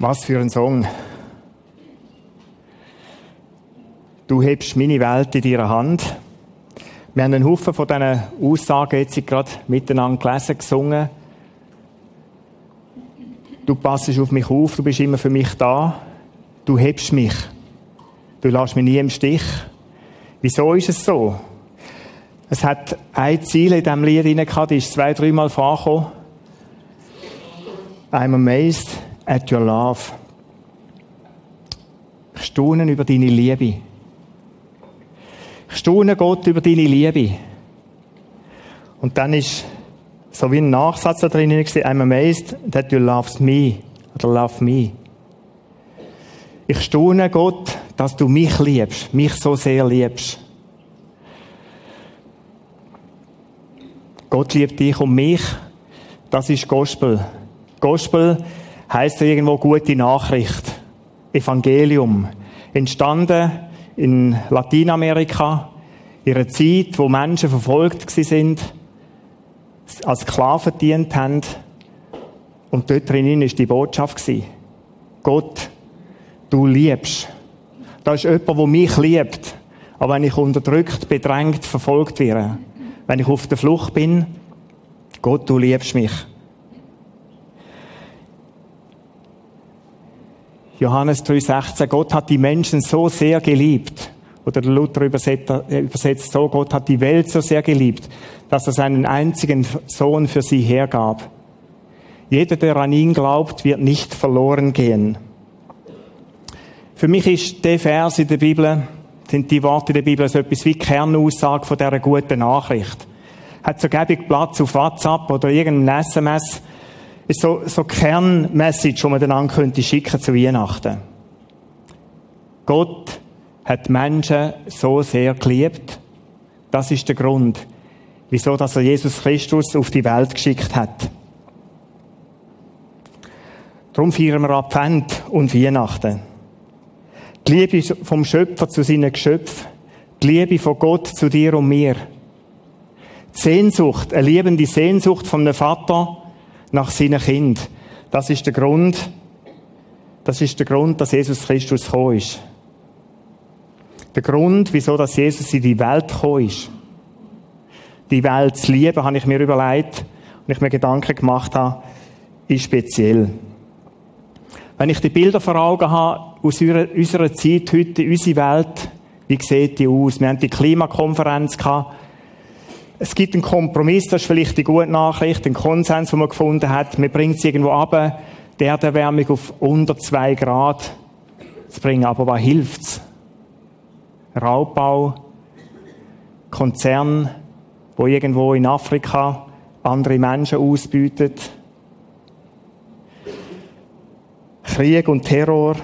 Was für ein Song. Du hebst meine Welt in deiner Hand. Wir haben einen Haufen von diesen Aussagen jetzt gerade miteinander gelesen, gesungen. Du passest auf mich auf, du bist immer für mich da. Du hebst mich. Du lässt mich nie im Stich. Wieso ist es so? Es hat ein Ziel in diesem Lied hinein die ist zwei, dreimal vorgekommen. I'm amazed at your love. Ich staune über deine Liebe. Ich staune Gott über deine Liebe. Und dann ist so wie ein Nachsatz da drin I'm amazed that you loves me. Oder love me. Ich staune Gott, dass du mich liebst, mich so sehr liebst. Gott liebt dich und mich. Das ist Gospel. Gospel heißt irgendwo gute Nachricht. Evangelium. Entstanden in Lateinamerika, in einer Zeit, wo Menschen verfolgt sind, als Sklaven dient haben. Und dort drinnen ist die Botschaft Gott, du liebst. Da ist jemand, der mich liebt. Aber wenn ich unterdrückt, bedrängt, verfolgt werde, wenn ich auf der Flucht bin, Gott, du liebst mich. Johannes 3,16, Gott hat die Menschen so sehr geliebt. Oder der Luther übersetzt so, Gott hat die Welt so sehr geliebt, dass er seinen einzigen Sohn für sie hergab. Jeder, der an ihn glaubt, wird nicht verloren gehen. Für mich ist der Vers in der Bibel, sind die Worte in der Bibel so etwas wie Kernaussage von dieser guten Nachricht. Hat so Platz auf WhatsApp oder irgendein SMS, ist so, so Kernmessage, die man dann könnte schicken zu Weihnachten. Gott hat Menschen so sehr geliebt. Das ist der Grund, wieso, dass er Jesus Christus auf die Welt geschickt hat. Darum feiern wir Advent und Weihnachten. Die Liebe vom Schöpfer zu seinen Geschöpfen. Die Liebe von Gott zu dir und mir. Die Sehnsucht, eine liebende Sehnsucht von einem Vater nach seinem Kind. Das ist der Grund, das ist der Grund, dass Jesus Christus gekommen ist. Der Grund, wieso dass Jesus in die Welt gekommen ist. Die Welt zu lieben, habe ich mir überlegt und ich mir Gedanken gemacht habe, ist speziell. Wenn ich die Bilder vor Augen habe, aus unserer Zeit heute, unsere Welt, wie sieht die aus? Wir haben die Klimakonferenz gehabt, es gibt einen Kompromiss, das ist vielleicht die gute Nachricht, einen Konsens, den man gefunden hat. Man bringt es irgendwo ab, die Erderwärmung auf unter zwei Grad zu bringen. Aber was hilft's? Raubbau, Konzern, wo irgendwo in Afrika andere Menschen ausbietet, Krieg und Terror,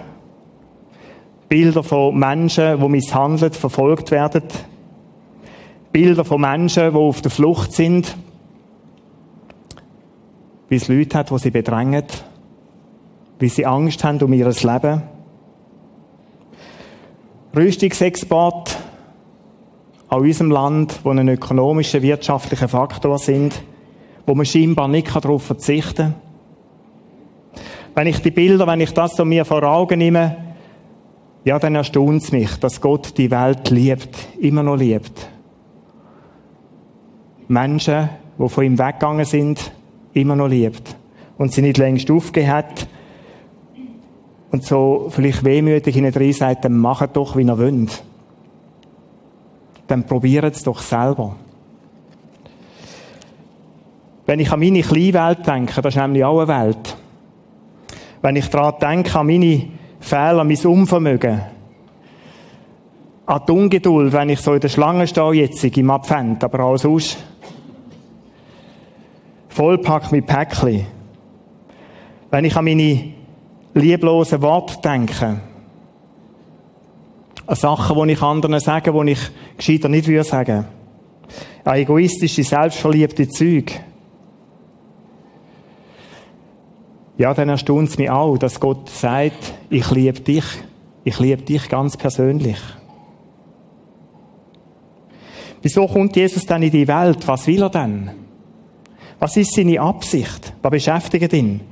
Bilder von Menschen, die misshandelt, verfolgt werden, Bilder von Menschen, die auf der Flucht sind, wie es Leute hat, die sie bedrängen, wie sie Angst haben um ihr Leben. Rüstungsexport an unserem Land, wo ein ökonomischer, wirtschaftlicher Faktor sind, wo man scheinbar nicht darauf verzichten kann. Wenn ich die Bilder, wenn ich das so mir vor Augen nehme, ja, dann erstaunt es mich, dass Gott die Welt liebt, immer noch liebt. Menschen, die von ihm weggegangen sind, immer noch liebt. Und sie nicht längst aufgegeben hat. Und so vielleicht wehmütig in drei sagt, dann macht doch, wie ihr wollt. Dann probiert es doch selber. Wenn ich an meine kleine Welt denke, das ist nämlich auch eine Welt. Wenn ich daran denke, an meine Fehler, mein Unvermögen, an die Ungeduld, wenn ich so in der Schlange stehe jetzt im Advent, aber auch sonst, vollpackt mit Päckchen. Wenn ich an meine lieblosen Worte denke, an Sachen, die ich anderen sage, die ich gescheiter nicht würde sagen. An egoistische, selbstverliebte Züge. Ja, dann erstaunt es mich auch, dass Gott sagt, ich liebe dich. Ich liebe dich ganz persönlich. Wieso kommt Jesus dann in die Welt? Was will er denn? Was ist seine Absicht? Was beschäftigt ihn?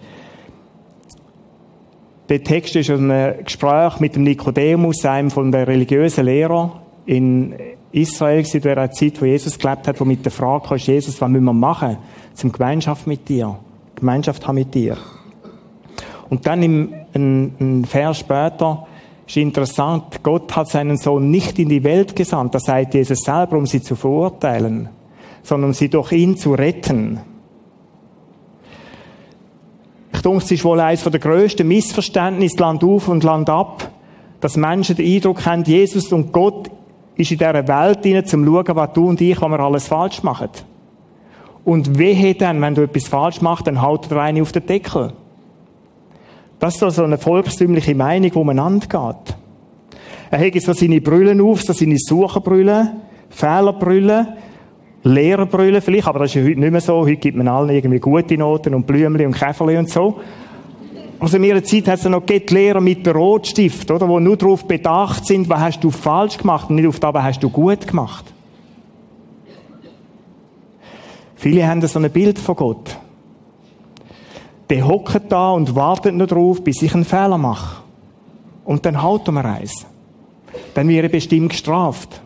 Der Text ist einem Gespräch mit dem Nikodemus, einem von der religiösen Lehrer in Israel, in der Zeit, wo Jesus gelebt hat, wo mit der Frage kam, Jesus, was müssen wir machen, zum Gemeinschaft mit dir, Gemeinschaft haben mit dir. Und dann im, ein, ein Vers später, ist interessant, Gott hat seinen Sohn nicht in die Welt gesandt, das sagt Jesus selber, um sie zu verurteilen, sondern um sie durch ihn zu retten. Ich denke, es ist wohl eines der grössten Missverständnisse, Land auf und Land ab, dass Menschen den Eindruck haben, Jesus und Gott ist in dieser Welt hinein, zum zu schauen, was du und ich, was wir alles falsch machen. Und wehe dann, wenn du etwas falsch machst, dann haut der eine auf den Deckel. Das ist also eine volkstümliche Meinung, die umeinander geht. Er hat so seine Brüllen auf, so seine Sucherbrüllen, Fehlerbrüllen, Lehrerbrüllen vielleicht, aber das ist ja heute nicht mehr so. Heute gibt man allen irgendwie gute Noten und Blümchen und Käferli und so. Also in ihrer Zeit hat es noch die Lehrer mit dem Rotstift, oder? Die nur darauf bedacht sind, was hast du falsch gemacht und nicht auf das, was hast du gut gemacht. Viele haben so ein Bild von Gott. Der hockt da und wartet nur darauf, bis ich einen Fehler mache. Und dann haut er mir eins. Dann wird er bestimmt gestraft.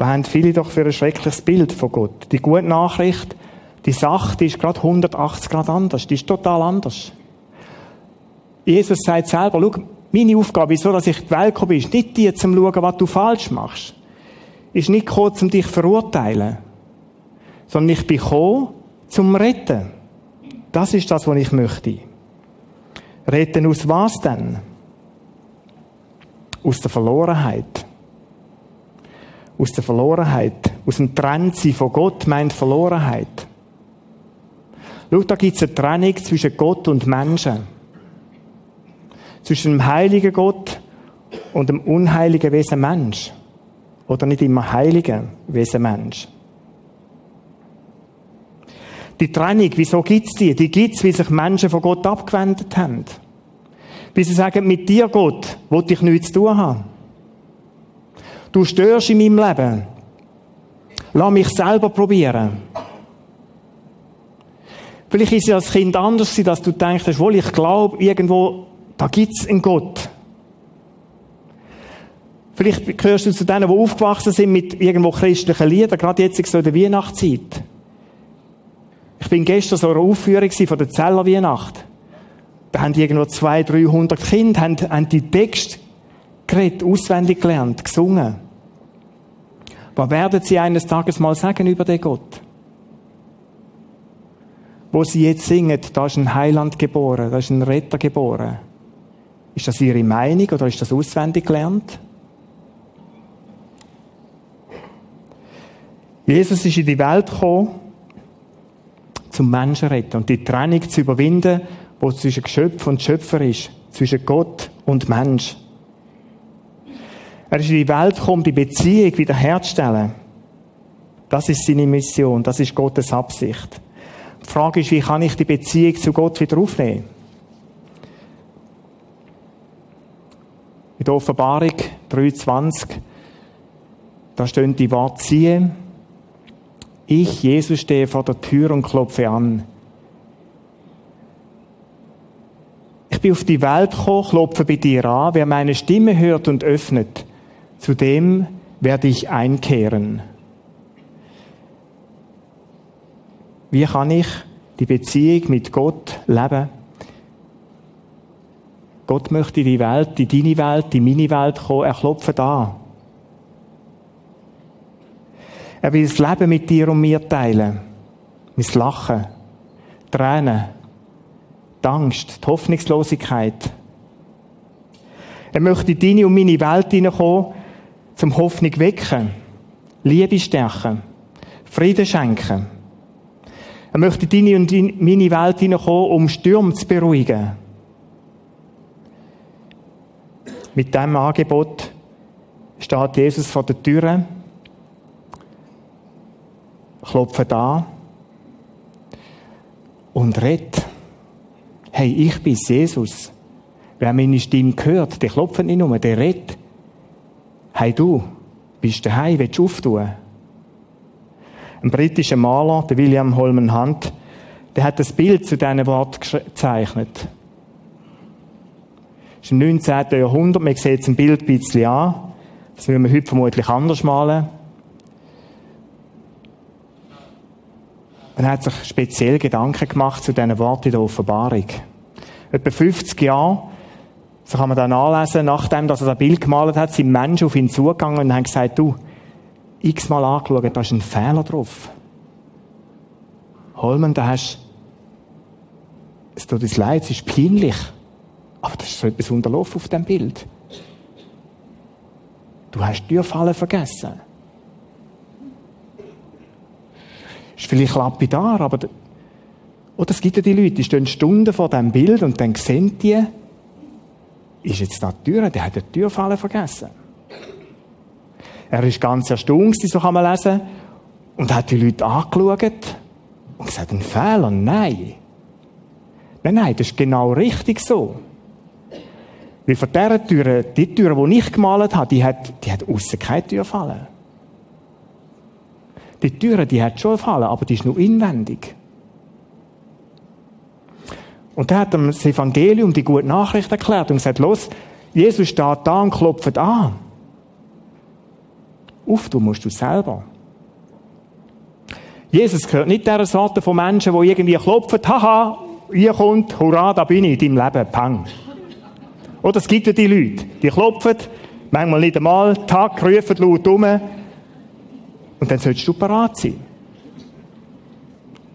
Wir haben viele doch für ein schreckliches Bild von Gott. Die gute Nachricht, die Sache, die ist gerade 180 Grad anders. Die ist total anders. Jesus sagt selber, schau, meine Aufgabe, wieso, dass ich die Welt gekommen bin, ist nicht die, zum schauen, was du falsch machst. Ist nicht gekommen, um dich zu verurteilen. Sondern ich bin gekommen, zum Retten. Das ist das, was ich möchte. Retten aus was denn? Aus der Verlorenheit. Aus der Verlorenheit. Aus dem Trennsein von Gott meint Verlorenheit. Schau, da gibt es eine Trennung zwischen Gott und Menschen. Zwischen dem heiligen Gott und dem unheiligen Wesen Mensch. Oder nicht immer heiligen Wesen Mensch. Die Trennung, wieso gibt's die? Die gibt's, weil sich Menschen von Gott abgewendet haben. Weil sie sagen, mit dir, Gott, wollte ich nichts zu tun haben. Du störst in meinem Leben. Lass mich selber probieren. Vielleicht ist es als Kind anders, dass du denkst, wohl, ich glaube, irgendwo, da gibt's einen Gott. Vielleicht gehörst du zu denen, die aufgewachsen sind mit irgendwo christlichen Liedern, gerade jetzt so in der Weihnachtszeit. Ich bin gestern so einer Aufführung von der Zeller Weihnacht. Da haben irgendwo 200, 300 Kinder, haben, haben die Texte geredet, auswendig gelernt, gesungen. Was werden sie eines Tages mal sagen über den Gott? wo sie jetzt singen, da ist ein Heiland geboren, da ist ein Retter geboren. Ist das ihre Meinung oder ist das auswendig gelernt? Jesus ist in die Welt gekommen, zum Menschen retten und die Trennung zu überwinden, wo zwischen Geschöpf und Schöpfer ist, zwischen Gott und Mensch. Er ist in die Welt gekommen, die Beziehung wiederherzustellen. Das ist seine Mission, das ist Gottes Absicht. Die Frage ist, wie kann ich die Beziehung zu Gott wieder aufnehmen? In der Offenbarung 23, da stehen die Worte, siehe, ich, Jesus, stehe vor der Tür und klopfe an. Ich bin auf die Welt gekommen, klopfe bei dir an. Wer meine Stimme hört und öffnet, zu dem werde ich einkehren. Wie kann ich die Beziehung mit Gott leben? Gott möchte in die Welt, in deine Welt, in meine Welt kommen. Er klopft an. Er will das Leben mit dir und mir teilen. Mein Lachen, Tränen, die Angst, die Hoffnungslosigkeit. Er möchte in deine und meine Welt hineinkommen, zum Hoffnung wecken, Liebe stärken, Frieden schenken. Er möchte in deine und meine Welt hineinkommen, um Stürme zu beruhigen. Mit diesem Angebot steht Jesus vor der Tür, klopft an und redet. Hey, ich bin Jesus. Wer meine Stimme hört, der klopft nicht nur, der redet. Hey du, bist du daheim, willst du auftun? Ein britischer Maler, der William Holman Hunt, der hat das Bild zu diesen Worten gezeichnet. Das ist im 19. Jahrhundert, man sieht ein Bild ein bisschen an. Das würden wir heute vermutlich anders malen. Er hat sich speziell Gedanken gemacht zu diesen Worten in der Offenbarung. Etwa 50 Jahre, so kann man da nachlesen, nachdem dass er das Bild gemalt hat, sind Menschen auf ihn zugegangen und haben gesagt, du, x-mal angeschaut, da ist ein Fehler drauf. Holman, da hast, es tut uns leid, es ist peinlich. Aber das ist so etwas unterlaufen auf dem Bild. Du hast Türfallen vergessen. Ist vielleicht lapidar, aber oder es gibt ja die Leute, die stehen Stunden vor dem Bild und dann sehen die, ist jetzt da die Tür, der hat die Türfalle vergessen. Er ist ganz erstaunt, so kann man lesen, und hat die Leute angeschaut und gesagt, ein Fehler, nein. Nein, nein, das ist genau richtig so. Weil von dieser Tür, die Tür, die ich gemalt habe, die hat, die hat aussen keine Tür fallen. Die Tür, die hat schon fallen, aber die ist nur inwendig. Und er hat ihm das Evangelium, die gute Nachricht erklärt und gesagt, los, Jesus steht da und klopft an. Auf, du musst du selber. Jesus gehört nicht dieser Sorte von Menschen, die irgendwie klopfen, haha, hier kommt, hurra, da bin ich in deinem Leben, pang. Oder es gibt ja die Leute, die klopfen, manchmal nicht einmal, Tag, rufen laut um, und dann sollst du parat sein.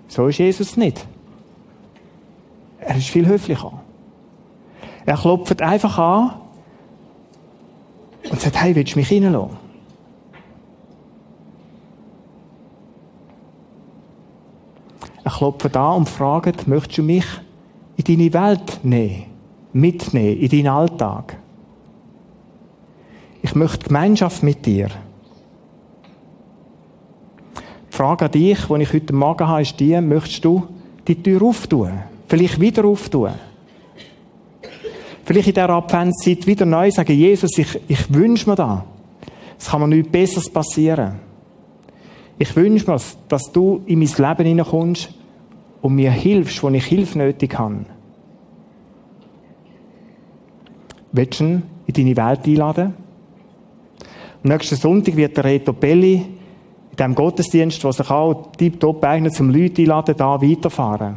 So ist Jesus nicht. Er ist viel höflicher. Er klopft einfach an und sagt, hey, willst du mich reinlassen? Er klopft an und fragt, möchtest du mich in deine Welt nehmen, mitnehmen, in deinen Alltag? Ich möchte Gemeinschaft mit dir. Die Frage an dich, die ich heute Morgen habe, ist die, möchtest du die Tür auftun? Vielleicht wieder auftun? Vielleicht in dieser Adventszeit wieder neu sagen, Jesus, ich, ich wünsche mir das. Es kann mir nichts Besseres passieren. Ich wünsche mir, dass du in mein Leben hineinkommst und mir hilfst, wo ich Hilfe nötig habe. Willst du ihn in deine Welt einladen? Am nächsten Sonntag wird der Reto Belli in diesem Gottesdienst, der sich auch tiptop eignet, zum Leute einladen, da weiterfahren.